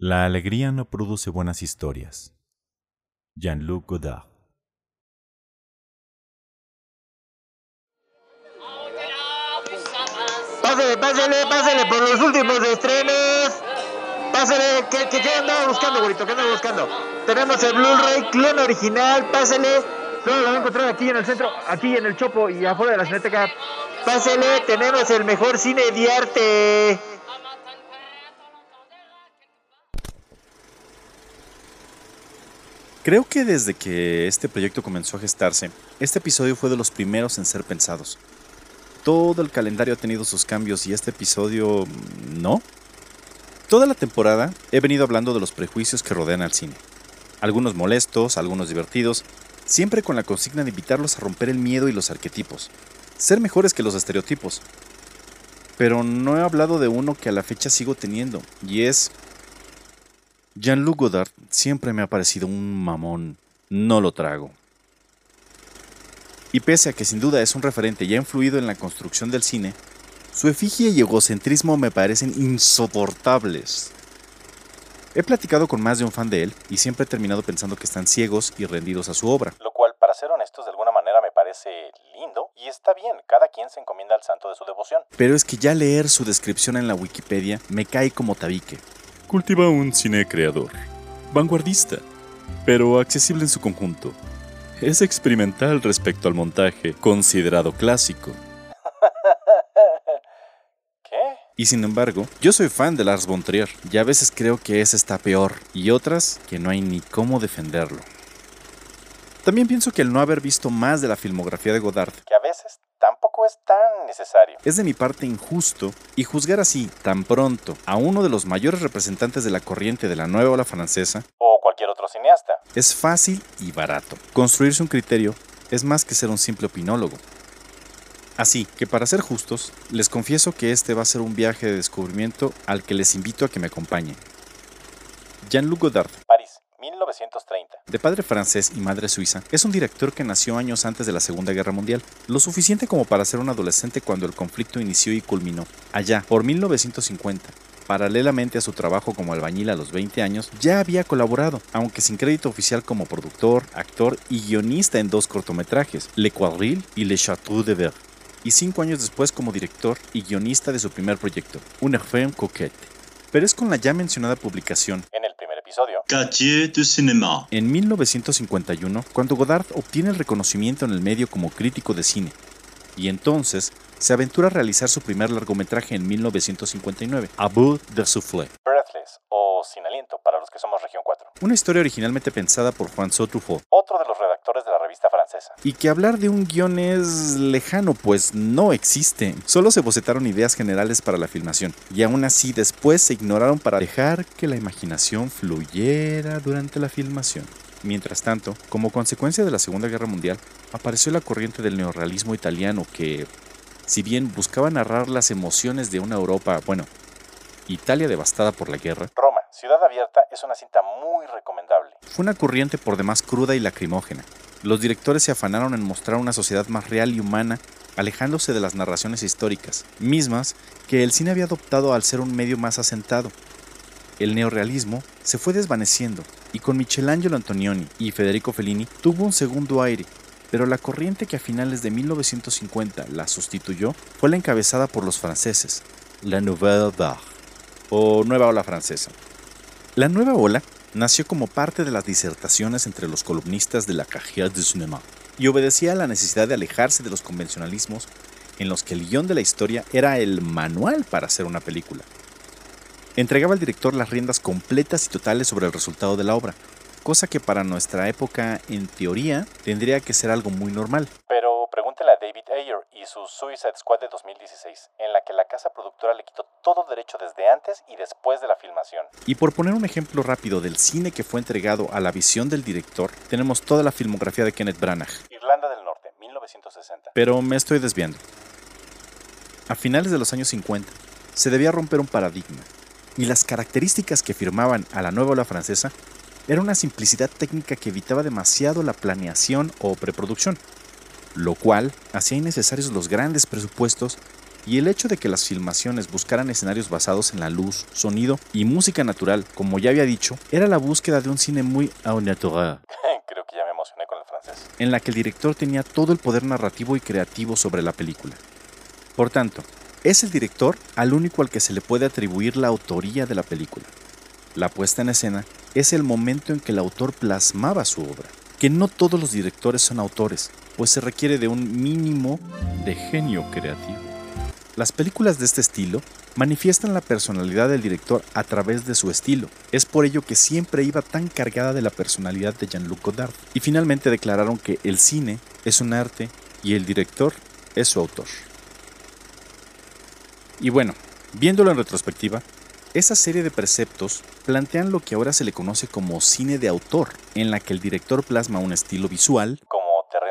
La alegría no produce buenas historias. Jean-Luc Godard. Pásale, pásale, pásale por los últimos estrenos. Pásale, ¿qué, qué, qué andaba buscando, güerito? ¿Qué andaba buscando? Tenemos el Blu-ray clon original, pásale. Solo lo van a encontrar aquí en el centro, aquí en el Chopo y afuera de la Cineteca. Pásale, tenemos el mejor cine de arte. Creo que desde que este proyecto comenzó a gestarse, este episodio fue de los primeros en ser pensados. Todo el calendario ha tenido sus cambios y este episodio mm, no. Toda la temporada he venido hablando de los prejuicios que rodean al cine. Algunos molestos, algunos divertidos, siempre con la consigna de invitarlos a romper el miedo y los arquetipos, ser mejores que los estereotipos. Pero no he hablado de uno que a la fecha sigo teniendo, y es Jean-Luc Godard siempre me ha parecido un mamón. No lo trago. Y pese a que sin duda es un referente y ha influido en la construcción del cine, su efigie y egocentrismo me parecen insoportables. He platicado con más de un fan de él y siempre he terminado pensando que están ciegos y rendidos a su obra. Lo cual, para ser honestos, de alguna manera me parece lindo y está bien, cada quien se encomienda al santo de su devoción. Pero es que ya leer su descripción en la Wikipedia me cae como tabique. Cultiva un cine creador, vanguardista, pero accesible en su conjunto. Es experimental respecto al montaje, considerado clásico. ¿Qué? Y sin embargo, yo soy fan de Lars von Trier y a veces creo que ese está peor y otras que no hay ni cómo defenderlo. También pienso que el no haber visto más de la filmografía de Godard Que a veces tampoco es tan necesario. es de mi parte injusto y juzgar así tan pronto a uno de los mayores representantes de la corriente de la nueva ola francesa O cualquier otro cineasta. es fácil y barato. Construirse un criterio es más que ser un simple opinólogo. Así que para ser justos, les confieso que este va a ser un viaje de descubrimiento al que les invito a que me acompañen. Jean-Luc Godard, 1930. de padre francés y madre suiza, es un director que nació años antes de la Segunda Guerra Mundial, lo suficiente como para ser un adolescente cuando el conflicto inició y culminó. Allá, por 1950, paralelamente a su trabajo como albañil a los 20 años, ya había colaborado, aunque sin crédito oficial como productor, actor y guionista en dos cortometrajes, Le Quadrille y Le Château de Verre, y cinco años después como director y guionista de su primer proyecto, Une femme coquette. Pero es con la ya mencionada publicación episodio, de cinéma. en 1951, cuando Godard obtiene el reconocimiento en el medio como crítico de cine, y entonces se aventura a realizar su primer largometraje en 1959, A bout de souffle, O Sin Aliento para los que somos Región 4. una historia originalmente pensada por François Truffaut, Otro de los redactores de la revista francesa. y que hablar de un guion es lejano, pues no existe. Solo se bocetaron ideas generales para la filmación, y aún así después se ignoraron para dejar que la imaginación fluyera durante la filmación. Mientras tanto, como consecuencia de la Segunda Guerra Mundial, apareció la corriente del neorrealismo italiano que, si bien buscaba narrar las emociones de una Europa, bueno, Italia devastada por la guerra, Roma, Ciudad Abierta es una cinta muy recomendable. fue una corriente por demás cruda y lacrimógena. Los directores se afanaron en mostrar una sociedad más real y humana, alejándose de las narraciones históricas, mismas que el cine había adoptado al ser un medio más asentado. El neorrealismo se fue desvaneciendo, y con Michelangelo Antonioni y Federico Fellini tuvo un segundo aire, pero la corriente que a finales de 1950 la sustituyó fue la encabezada por los franceses, la Nouvelle Vague, o Nueva Ola Francesa. La nueva ola nació como parte de las disertaciones entre los columnistas de la Carrière du Cinéma y obedecía a la necesidad de alejarse de los convencionalismos en los que el guion de la historia era el manual para hacer una película. Entregaba al director las riendas completas y totales sobre el resultado de la obra, cosa que para nuestra época, en teoría, tendría que ser algo muy normal. David Ayer y su Suicide Squad de 2016, en la que la casa productora le quitó todo derecho desde antes y después de la filmación. Y por poner un ejemplo rápido del cine que fue entregado a la visión del director, tenemos toda la filmografía de Kenneth Branagh, Irlanda del Norte, 1960. pero me estoy desviando. A finales de los años 50, se debía romper un paradigma, y las características que firmaban a la nueva ola francesa era una simplicidad técnica que evitaba demasiado la planeación o preproducción, lo cual hacía innecesarios los grandes presupuestos y el hecho de que las filmaciones buscaran escenarios basados en la luz, sonido y música natural, como ya había dicho, era la búsqueda de un cine muy au naturel, Creo que ya me emocioné con el francés. en la que el director tenía todo el poder narrativo y creativo sobre la película. Por tanto, es el director al único al que se le puede atribuir la autoría de la película. La puesta en escena es el momento en que el autor plasmaba su obra, que no todos los directores son autores, pues se requiere de un mínimo de genio creativo. Las películas de este estilo manifiestan la personalidad del director a través de su estilo. Es por ello que siempre iba tan cargada de la personalidad de Jean-Luc Godard. Y finalmente declararon que el cine es un arte y el director es su autor. Y bueno, viéndolo en retrospectiva, esa serie de preceptos plantean lo que ahora se le conoce como cine de autor, en la que el director plasma un estilo visual,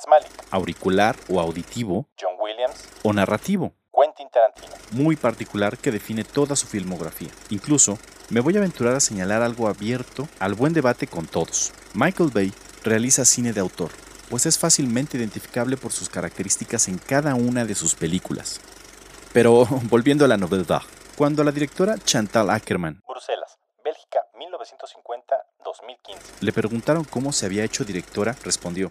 Terrence Malick, auricular o auditivo, John Williams, o narrativo, Quentin Tarantino. muy particular que define toda su filmografía. Incluso, me voy a aventurar a señalar algo abierto al buen debate con todos. Michael Bay realiza cine de autor, pues es fácilmente identificable por sus características en cada una de sus películas. Pero volviendo a la novela, cuando la directora Chantal Ackerman Bruselas, Bélgica, 1950-2015. le preguntaron cómo se había hecho directora, respondió,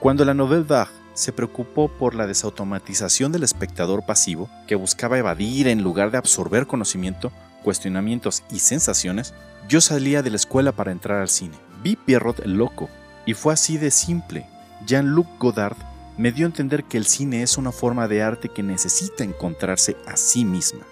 Cuando la Nouvelle Vague se preocupó por la desautomatización del espectador pasivo, que buscaba evadir en lugar de absorber conocimiento, cuestionamientos y sensaciones, yo salía de la escuela para entrar al cine. Vi Pierrot el Loco, y fue así de simple. Jean-Luc Godard me dio a entender que el cine es una forma de arte que necesita encontrarse a sí misma.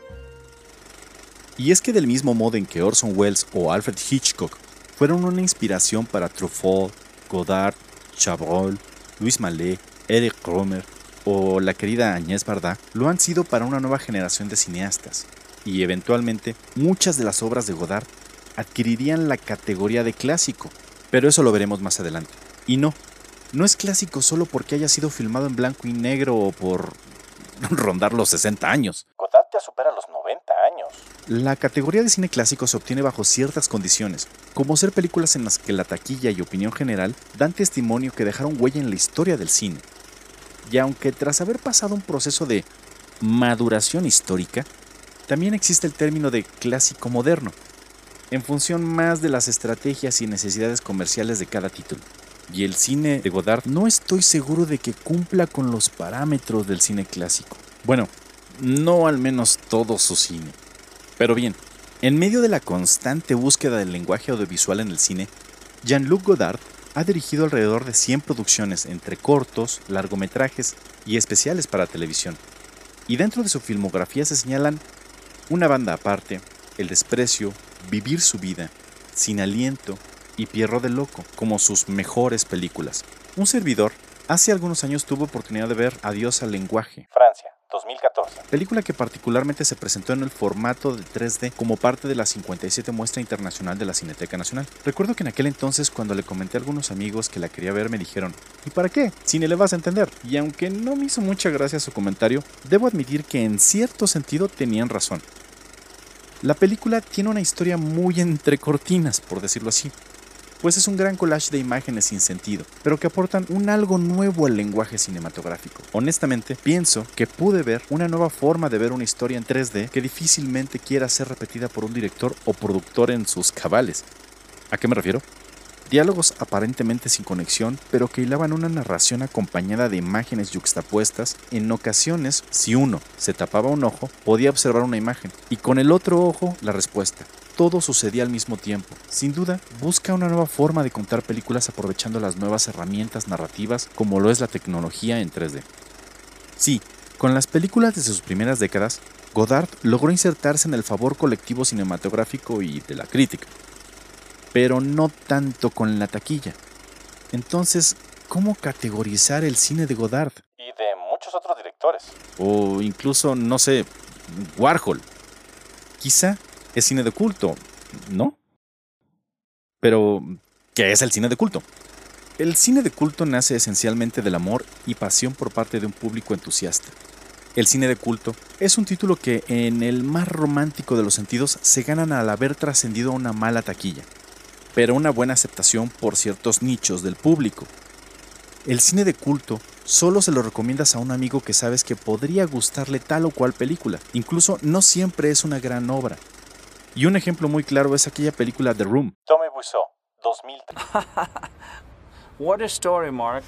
Y es que del mismo modo en que Orson Welles o Alfred Hitchcock fueron una inspiración para Truffaut, Godard, Chabrol, Luis Mallet, Eric Romer o la querida Agnès Varda, lo han sido para una nueva generación de cineastas. Y eventualmente, muchas de las obras de Godard adquirirían la categoría de clásico, pero eso lo veremos más adelante. Y no, no es clásico solo porque haya sido filmado en blanco y negro o por rondar los 60 años. Godard ya supera los 90 años. La categoría de cine clásico se obtiene bajo ciertas condiciones, como ser películas en las que la taquilla y opinión general dan testimonio que dejaron huella en la historia del cine. Y aunque tras haber pasado un proceso de maduración histórica, también existe el término de clásico moderno, en función más de las estrategias y necesidades comerciales de cada título. Y el cine de Godard no estoy seguro de que cumpla con los parámetros del cine clásico. Bueno, no al menos todo su cine. Pero bien, en medio de la constante búsqueda del lenguaje audiovisual en el cine, Jean-Luc Godard ha dirigido alrededor de 100 producciones entre cortos, largometrajes y especiales para televisión. Y dentro de su filmografía se señalan Una banda aparte, El desprecio, Vivir su vida, Sin aliento y Pierro del Loco como sus mejores películas. Un servidor hace algunos años tuvo oportunidad de ver Adiós al lenguaje, Francia, 2014. película que particularmente se presentó en el formato de 3D como parte de la 57 muestra internacional de la Cineteca Nacional. Recuerdo que en aquel entonces cuando le comenté a algunos amigos que la quería ver me dijeron, ¿y para qué? Si ni le vas a entender. Y aunque no me hizo mucha gracia su comentario, debo admitir que en cierto sentido tenían razón. La película tiene una historia muy entre cortinas, por decirlo así, pues es un gran collage de imágenes sin sentido, pero que aportan un algo nuevo al lenguaje cinematográfico. Honestamente, pienso que pude ver una nueva forma de ver una historia en 3D que difícilmente quiera ser repetida por un director o productor en sus cabales. ¿A qué me refiero? Diálogos aparentemente sin conexión, pero que hilaban una narración acompañada de imágenes yuxtapuestas. En ocasiones, si uno se tapaba un ojo, podía observar una imagen, y con el otro ojo la respuesta. Todo sucedía al mismo tiempo. Sin duda, busca una nueva forma de contar películas aprovechando las nuevas herramientas narrativas como lo es la tecnología en 3D. Sí, con las películas de sus primeras décadas, Godard logró insertarse en el favor colectivo cinematográfico y de la crítica, pero no tanto con la taquilla. Entonces, ¿cómo categorizar el cine de Godard? Y de muchos otros directores. O incluso, no sé, Warhol. Quizá es cine de culto, ¿no? Pero, ¿qué es el cine de culto? El cine de culto nace esencialmente del amor y pasión por parte de un público entusiasta. El cine de culto es un título que, en el más romántico de los sentidos, se ganan al haber trascendido una mala taquilla, pero una buena aceptación por ciertos nichos del público. El cine de culto solo se lo recomiendas a un amigo que sabes que podría gustarle tal o cual película. Incluso no siempre es una gran obra. Y un ejemplo muy claro es aquella película The Room. Tommy Wiseau, 2003. What a story, Mark.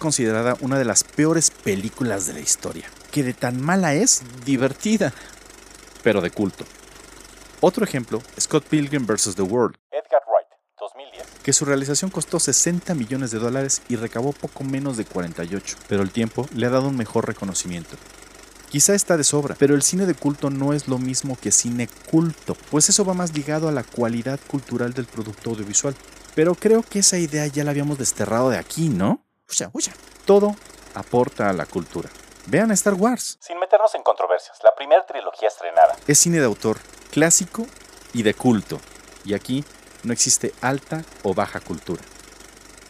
Considerada una de las peores películas de la historia. Que de tan mala es, divertida, pero de culto. Otro ejemplo, Scott Pilgrim vs. The World, Edgar Wright, 2010. que su realización costó 60 millones de dólares y recabó poco menos de 48, pero el tiempo le ha dado un mejor reconocimiento. Quizá está de sobra, pero el cine de culto no es lo mismo que cine culto, pues eso va más ligado a la cualidad cultural del producto audiovisual. Pero creo que esa idea ya la habíamos desterrado de aquí, ¿no? Uya, uya. Todo aporta a la cultura. Vean Star Wars. Sin meternos en controversias, la primera trilogía estrenada. Es cine de autor clásico y de culto, y aquí no existe alta o baja cultura.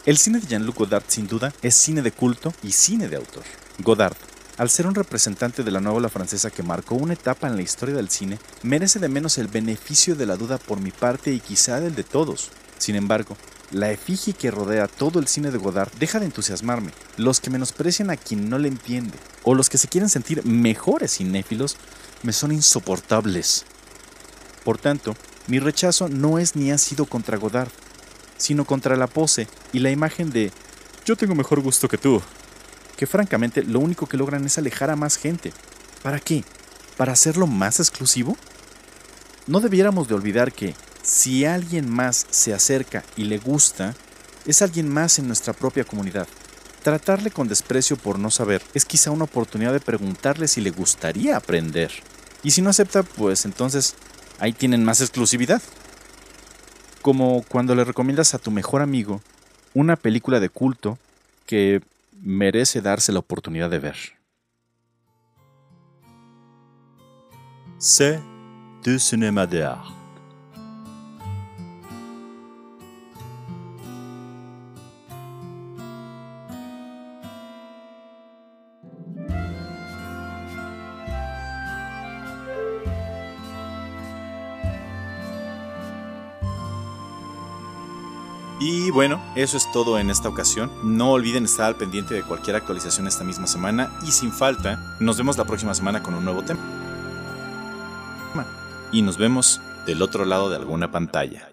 El cine de Jean-Luc Godard sin duda es cine de culto y cine de autor. Godard, al ser un representante de la nueva ola francesa que marcó una etapa en la historia del cine, merece de menos el beneficio de la duda por mi parte y quizá del de todos. Sin embargo, la efigie que rodea todo el cine de Godard deja de entusiasmarme. Los que menosprecian a quien no le entiende, o los que se quieren sentir mejores cinéfilos, me son insoportables. Por tanto, mi rechazo no es ni ha sido contra Godard, sino contra la pose y la imagen de yo tengo mejor gusto que tú, que francamente lo único que logran es alejar a más gente. ¿Para qué? ¿Para hacerlo más exclusivo? No debiéramos de olvidar que si alguien más se acerca y le gusta, es alguien más en nuestra propia comunidad. Tratarle con desprecio por no saber es quizá una oportunidad de preguntarle si le gustaría aprender. Y si no acepta, pues entonces ahí tienen más exclusividad. Como cuando le recomiendas a tu mejor amigo una película de culto que merece darse la oportunidad de ver. C'est du cinéma d'art. Y bueno, eso es todo en esta ocasión. No olviden estar al pendiente de cualquier actualización esta misma semana y sin falta, nos vemos la próxima semana con un nuevo tema. Y nos vemos del otro lado de alguna pantalla.